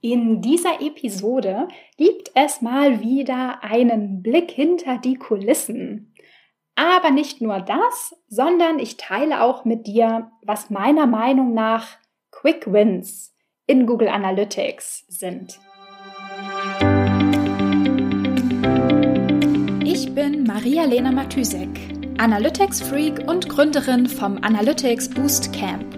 In dieser Episode gibt es mal wieder einen Blick hinter die Kulissen. Aber nicht nur das, sondern ich teile auch mit dir, was meiner Meinung nach Quick Wins in Google Analytics sind. Ich bin Maria-Lena Matysek, Analytics-Freak und Gründerin vom Analytics Boost Camp.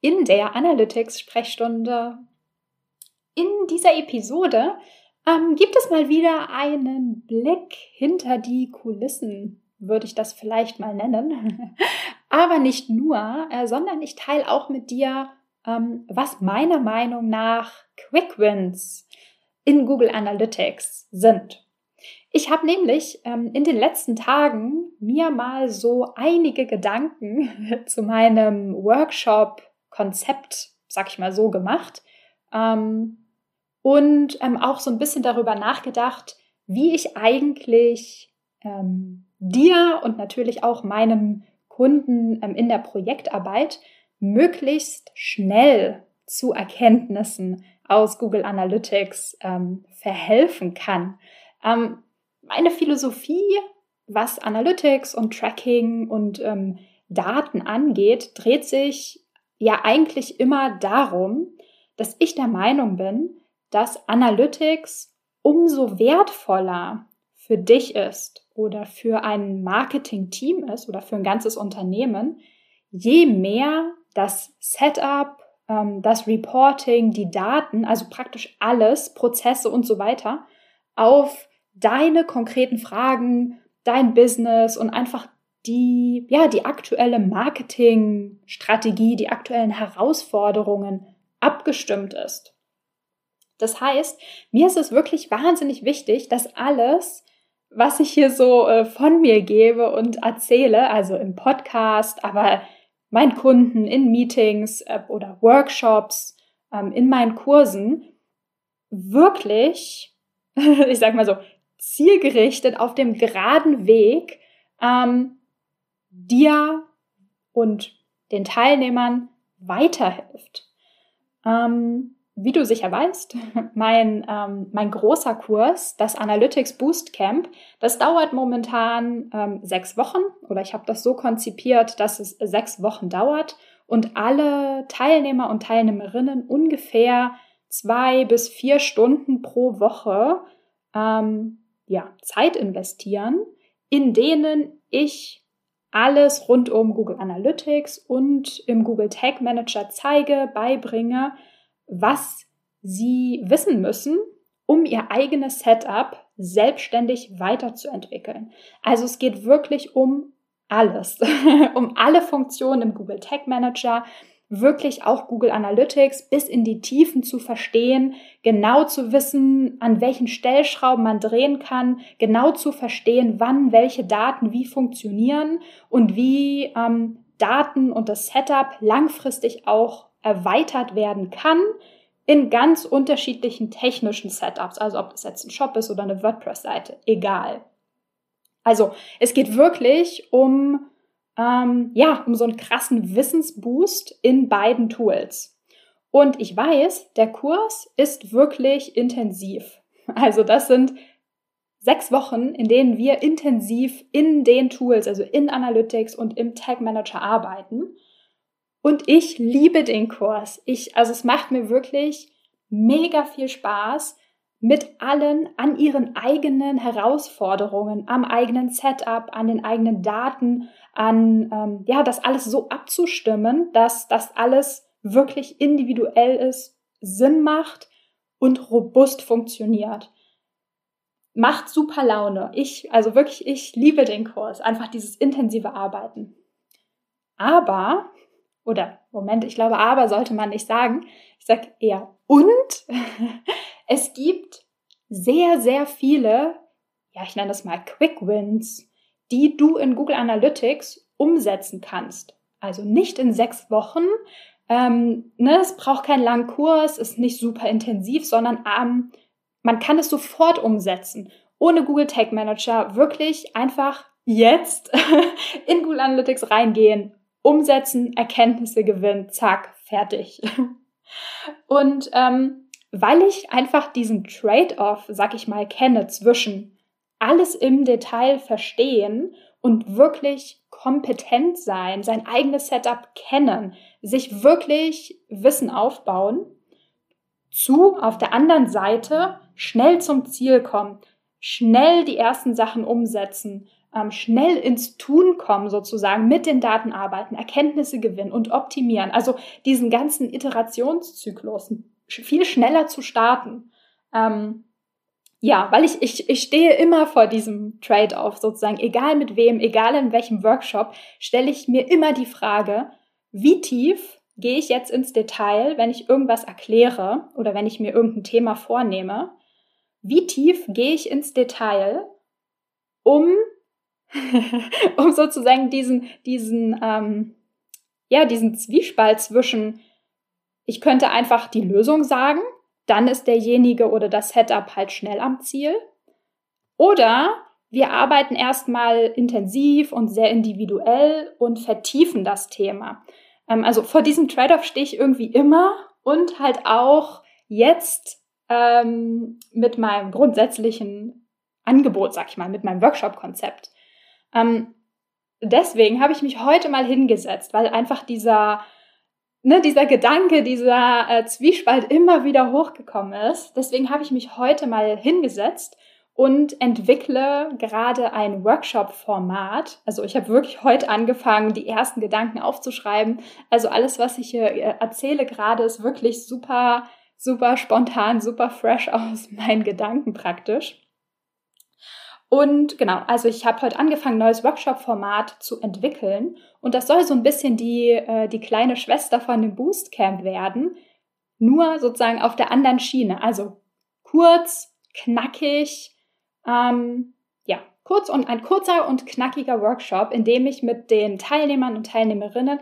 in der Analytics-Sprechstunde. In dieser Episode ähm, gibt es mal wieder einen Blick hinter die Kulissen, würde ich das vielleicht mal nennen. Aber nicht nur, äh, sondern ich teile auch mit dir, ähm, was meiner Meinung nach Quick Wins in Google Analytics sind. Ich habe nämlich ähm, in den letzten Tagen mir mal so einige Gedanken zu meinem Workshop Konzept, sag ich mal so, gemacht. Ähm, und ähm, auch so ein bisschen darüber nachgedacht, wie ich eigentlich ähm, dir und natürlich auch meinem Kunden ähm, in der Projektarbeit möglichst schnell zu Erkenntnissen aus Google Analytics ähm, verhelfen kann. Ähm, meine Philosophie, was Analytics und Tracking und Daten angeht, dreht sich ja eigentlich immer darum, dass ich der Meinung bin, dass Analytics umso wertvoller für dich ist oder für ein Marketing-Team ist oder für ein ganzes Unternehmen, je mehr das Setup, ähm, das Reporting, die Daten, also praktisch alles, Prozesse und so weiter, auf deine konkreten Fragen, dein Business und einfach die, ja, die aktuelle Marketingstrategie, die aktuellen Herausforderungen abgestimmt ist. Das heißt, mir ist es wirklich wahnsinnig wichtig, dass alles, was ich hier so äh, von mir gebe und erzähle, also im Podcast, aber meinen Kunden in Meetings äh, oder Workshops, ähm, in meinen Kursen, wirklich, ich sag mal so, zielgerichtet auf dem geraden Weg ähm, dir und den Teilnehmern weiterhilft. Ähm, wie du sicher weißt, mein, ähm, mein großer Kurs, das Analytics Boost Camp, das dauert momentan ähm, sechs Wochen oder ich habe das so konzipiert, dass es sechs Wochen dauert und alle Teilnehmer und Teilnehmerinnen ungefähr zwei bis vier Stunden pro Woche ähm, ja, Zeit investieren, in denen ich alles rund um Google Analytics und im Google Tag Manager zeige, beibringe, was Sie wissen müssen, um Ihr eigenes Setup selbstständig weiterzuentwickeln. Also es geht wirklich um alles, um alle Funktionen im Google Tag Manager, wirklich auch Google Analytics bis in die Tiefen zu verstehen, genau zu wissen, an welchen Stellschrauben man drehen kann, genau zu verstehen, wann welche Daten wie funktionieren und wie ähm, Daten und das Setup langfristig auch erweitert werden kann in ganz unterschiedlichen technischen Setups, also ob das jetzt ein Shop ist oder eine WordPress-Seite, egal. Also es geht wirklich um ähm, ja, um so einen krassen Wissensboost in beiden Tools. Und ich weiß, der Kurs ist wirklich intensiv. Also das sind sechs Wochen, in denen wir intensiv in den Tools, also in Analytics und im Tag Manager arbeiten. Und ich liebe den Kurs. Ich, also es macht mir wirklich mega viel Spaß, mit allen an ihren eigenen Herausforderungen, am eigenen Setup, an den eigenen Daten, an ähm, ja, das alles so abzustimmen, dass das alles wirklich individuell ist, Sinn macht und robust funktioniert. Macht super Laune. Ich, also wirklich, ich liebe den Kurs. Einfach dieses intensive Arbeiten. Aber, oder Moment, ich glaube, aber sollte man nicht sagen. Ich sage eher Und es gibt sehr, sehr viele, ja, ich nenne das mal Quick Wins, die du in Google Analytics umsetzen kannst. Also nicht in sechs Wochen. Ähm, ne, es braucht keinen langen Kurs, ist nicht super intensiv, sondern ähm, man kann es sofort umsetzen. Ohne Google Tag Manager wirklich einfach jetzt in Google Analytics reingehen, umsetzen, Erkenntnisse gewinnen, zack, fertig. Und ähm, weil ich einfach diesen Trade-off, sag ich mal, kenne zwischen alles im Detail verstehen und wirklich kompetent sein, sein eigenes Setup kennen, sich wirklich Wissen aufbauen, zu auf der anderen Seite schnell zum Ziel kommen, schnell die ersten Sachen umsetzen, ähm, schnell ins Tun kommen, sozusagen mit den Daten arbeiten, Erkenntnisse gewinnen und optimieren. Also diesen ganzen Iterationszyklus viel schneller zu starten. Ähm, ja, weil ich, ich, ich stehe immer vor diesem Trade-off sozusagen, egal mit wem, egal in welchem Workshop, stelle ich mir immer die Frage, wie tief gehe ich jetzt ins Detail, wenn ich irgendwas erkläre oder wenn ich mir irgendein Thema vornehme? Wie tief gehe ich ins Detail, um um sozusagen diesen, diesen, ähm, ja, diesen Zwiespalt zwischen, ich könnte einfach die Lösung sagen, dann ist derjenige oder das Setup halt schnell am Ziel. Oder wir arbeiten erstmal intensiv und sehr individuell und vertiefen das Thema. Ähm, also vor diesem Trade-off stehe ich irgendwie immer und halt auch jetzt ähm, mit meinem grundsätzlichen Angebot, sag ich mal, mit meinem Workshop-Konzept. Ähm, deswegen habe ich mich heute mal hingesetzt, weil einfach dieser, ne, dieser Gedanke, dieser äh, Zwiespalt immer wieder hochgekommen ist. Deswegen habe ich mich heute mal hingesetzt und entwickle gerade ein Workshop-Format. Also ich habe wirklich heute angefangen, die ersten Gedanken aufzuschreiben. Also alles, was ich hier äh, erzähle gerade, ist wirklich super, super spontan, super fresh aus meinen Gedanken praktisch. Und genau, also ich habe heute angefangen, neues Workshop-Format zu entwickeln. Und das soll so ein bisschen die, äh, die kleine Schwester von dem Boostcamp werden. Nur sozusagen auf der anderen Schiene. Also kurz, knackig, ähm, ja, kurz und ein kurzer und knackiger Workshop, in dem ich mit den Teilnehmern und Teilnehmerinnen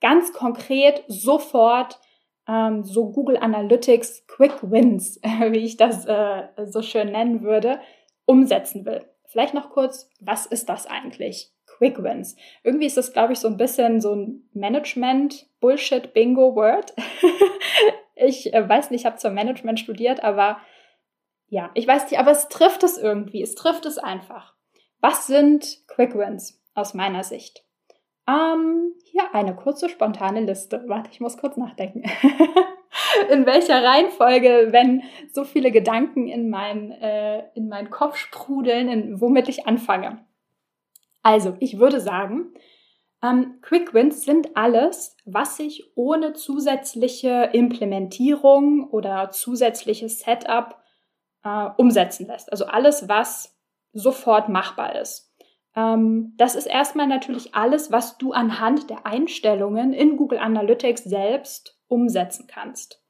ganz konkret sofort ähm, so Google Analytics Quick Wins, wie ich das äh, so schön nennen würde, umsetzen will. Vielleicht noch kurz, was ist das eigentlich? Quick Wins. Irgendwie ist das, glaube ich, so ein bisschen so ein Management-Bullshit-Bingo-Word. ich äh, weiß nicht, ich habe zwar Management studiert, aber ja, ich weiß nicht, aber es trifft es irgendwie. Es trifft es einfach. Was sind Quick Wins aus meiner Sicht? Ähm, hier eine kurze, spontane Liste. Warte, ich muss kurz nachdenken. in welcher Reihenfolge, wenn so viele Gedanken in, mein, äh, in meinen Kopf sprudeln, in, womit ich anfange. Also, ich würde sagen, ähm, Quick Wins sind alles, was sich ohne zusätzliche Implementierung oder zusätzliches Setup äh, umsetzen lässt. Also alles, was sofort machbar ist. Ähm, das ist erstmal natürlich alles, was du anhand der Einstellungen in Google Analytics selbst umsetzen kannst.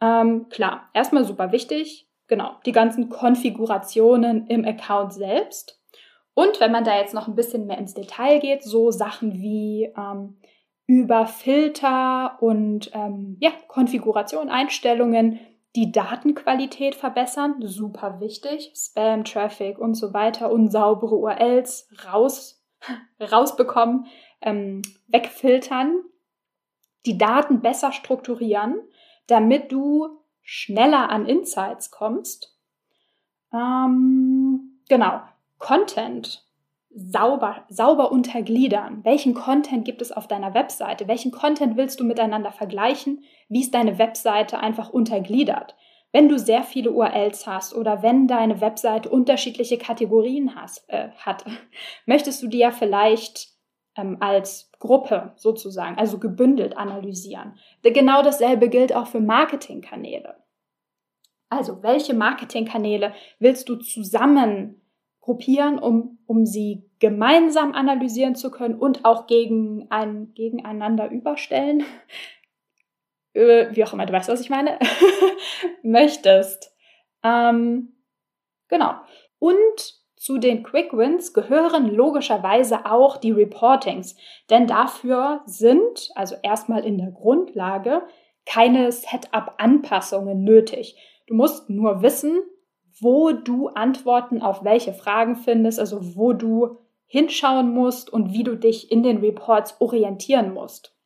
Ähm, klar, erstmal super wichtig, genau, die ganzen Konfigurationen im Account selbst. Und wenn man da jetzt noch ein bisschen mehr ins Detail geht, so Sachen wie ähm, über Filter und ähm, ja, Konfiguration, Einstellungen, die Datenqualität verbessern, super wichtig, Spam, Traffic und so weiter, unsaubere URLs raus, rausbekommen, ähm, wegfiltern, die Daten besser strukturieren, damit du schneller an Insights kommst. Ähm, genau, Content sauber, sauber untergliedern. Welchen Content gibt es auf deiner Webseite? Welchen Content willst du miteinander vergleichen? Wie ist deine Webseite einfach untergliedert? Wenn du sehr viele URLs hast oder wenn deine Webseite unterschiedliche Kategorien hast, äh, hat, möchtest du die ja vielleicht ähm, als Gruppe sozusagen, also gebündelt analysieren. Genau dasselbe gilt auch für Marketingkanäle. Also, welche Marketingkanäle willst du zusammen gruppieren, um, um sie gemeinsam analysieren zu können und auch gegen ein, gegeneinander überstellen? äh, wie auch immer, du weißt, was ich meine, möchtest. Ähm, genau. Und zu den Quick Wins gehören logischerweise auch die Reportings, denn dafür sind, also erstmal in der Grundlage, keine Setup-Anpassungen nötig. Du musst nur wissen, wo du Antworten auf welche Fragen findest, also wo du hinschauen musst und wie du dich in den Reports orientieren musst.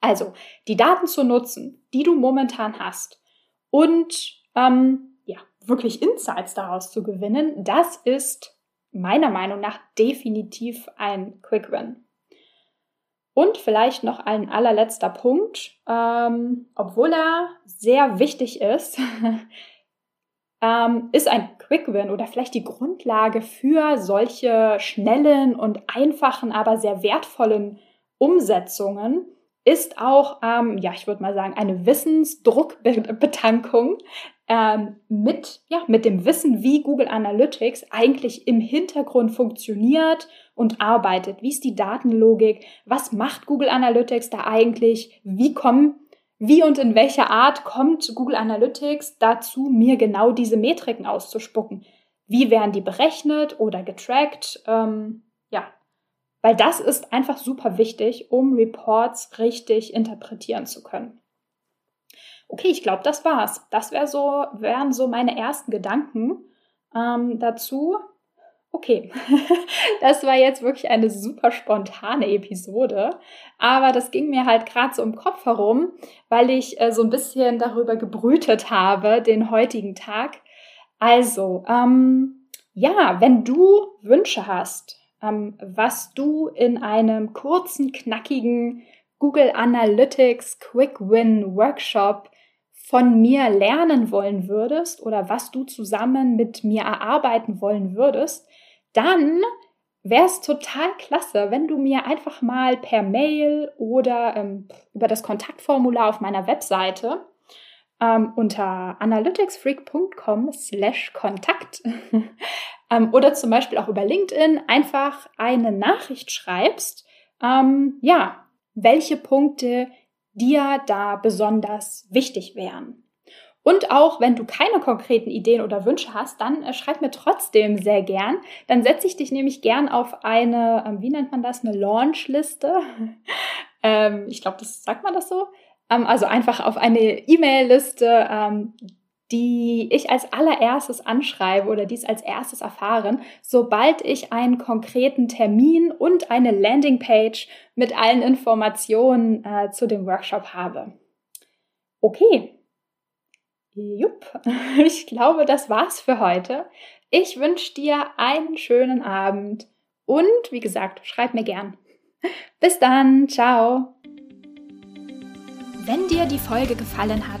Also die Daten zu nutzen, die du momentan hast und ähm, wirklich Insights daraus zu gewinnen, das ist meiner Meinung nach definitiv ein Quick Win. Und vielleicht noch ein allerletzter Punkt, ähm, obwohl er sehr wichtig ist, ähm, ist ein Quick Win oder vielleicht die Grundlage für solche schnellen und einfachen, aber sehr wertvollen Umsetzungen, ist auch, ähm, ja, ich würde mal sagen, eine Wissensdruckbetankung ähm, mit, ja, mit dem Wissen, wie Google Analytics eigentlich im Hintergrund funktioniert und arbeitet. Wie ist die Datenlogik? Was macht Google Analytics da eigentlich? Wie kommen wie und in welcher Art kommt Google Analytics dazu, mir genau diese Metriken auszuspucken? Wie werden die berechnet oder getrackt? Ähm, ja, weil das ist einfach super wichtig, um Reports richtig interpretieren zu können. Okay, ich glaube, das war's. Das wär so, wären so meine ersten Gedanken ähm, dazu. Okay, das war jetzt wirklich eine super spontane Episode, aber das ging mir halt gerade so im Kopf herum, weil ich äh, so ein bisschen darüber gebrütet habe, den heutigen Tag. Also, ähm, ja, wenn du Wünsche hast, ähm, was du in einem kurzen, knackigen Google Analytics Quick Win Workshop von mir lernen wollen würdest oder was du zusammen mit mir erarbeiten wollen würdest, dann wäre es total klasse, wenn du mir einfach mal per Mail oder ähm, über das Kontaktformular auf meiner Webseite ähm, unter analyticsfreak.com slash Kontakt ähm, oder zum Beispiel auch über LinkedIn einfach eine Nachricht schreibst, ähm, ja, welche Punkte dir da besonders wichtig wären. Und auch wenn du keine konkreten Ideen oder Wünsche hast, dann äh, schreib mir trotzdem sehr gern. Dann setze ich dich nämlich gern auf eine, äh, wie nennt man das, eine Launchliste. ähm, ich glaube, das sagt man das so. Ähm, also einfach auf eine E-Mail-Liste, ähm, die ich als allererstes anschreibe oder dies als erstes erfahren, sobald ich einen konkreten Termin und eine Landingpage mit allen Informationen äh, zu dem Workshop habe. Okay. Jupp, ich glaube, das war's für heute. Ich wünsche dir einen schönen Abend und wie gesagt, schreib mir gern. Bis dann, ciao. Wenn dir die Folge gefallen hat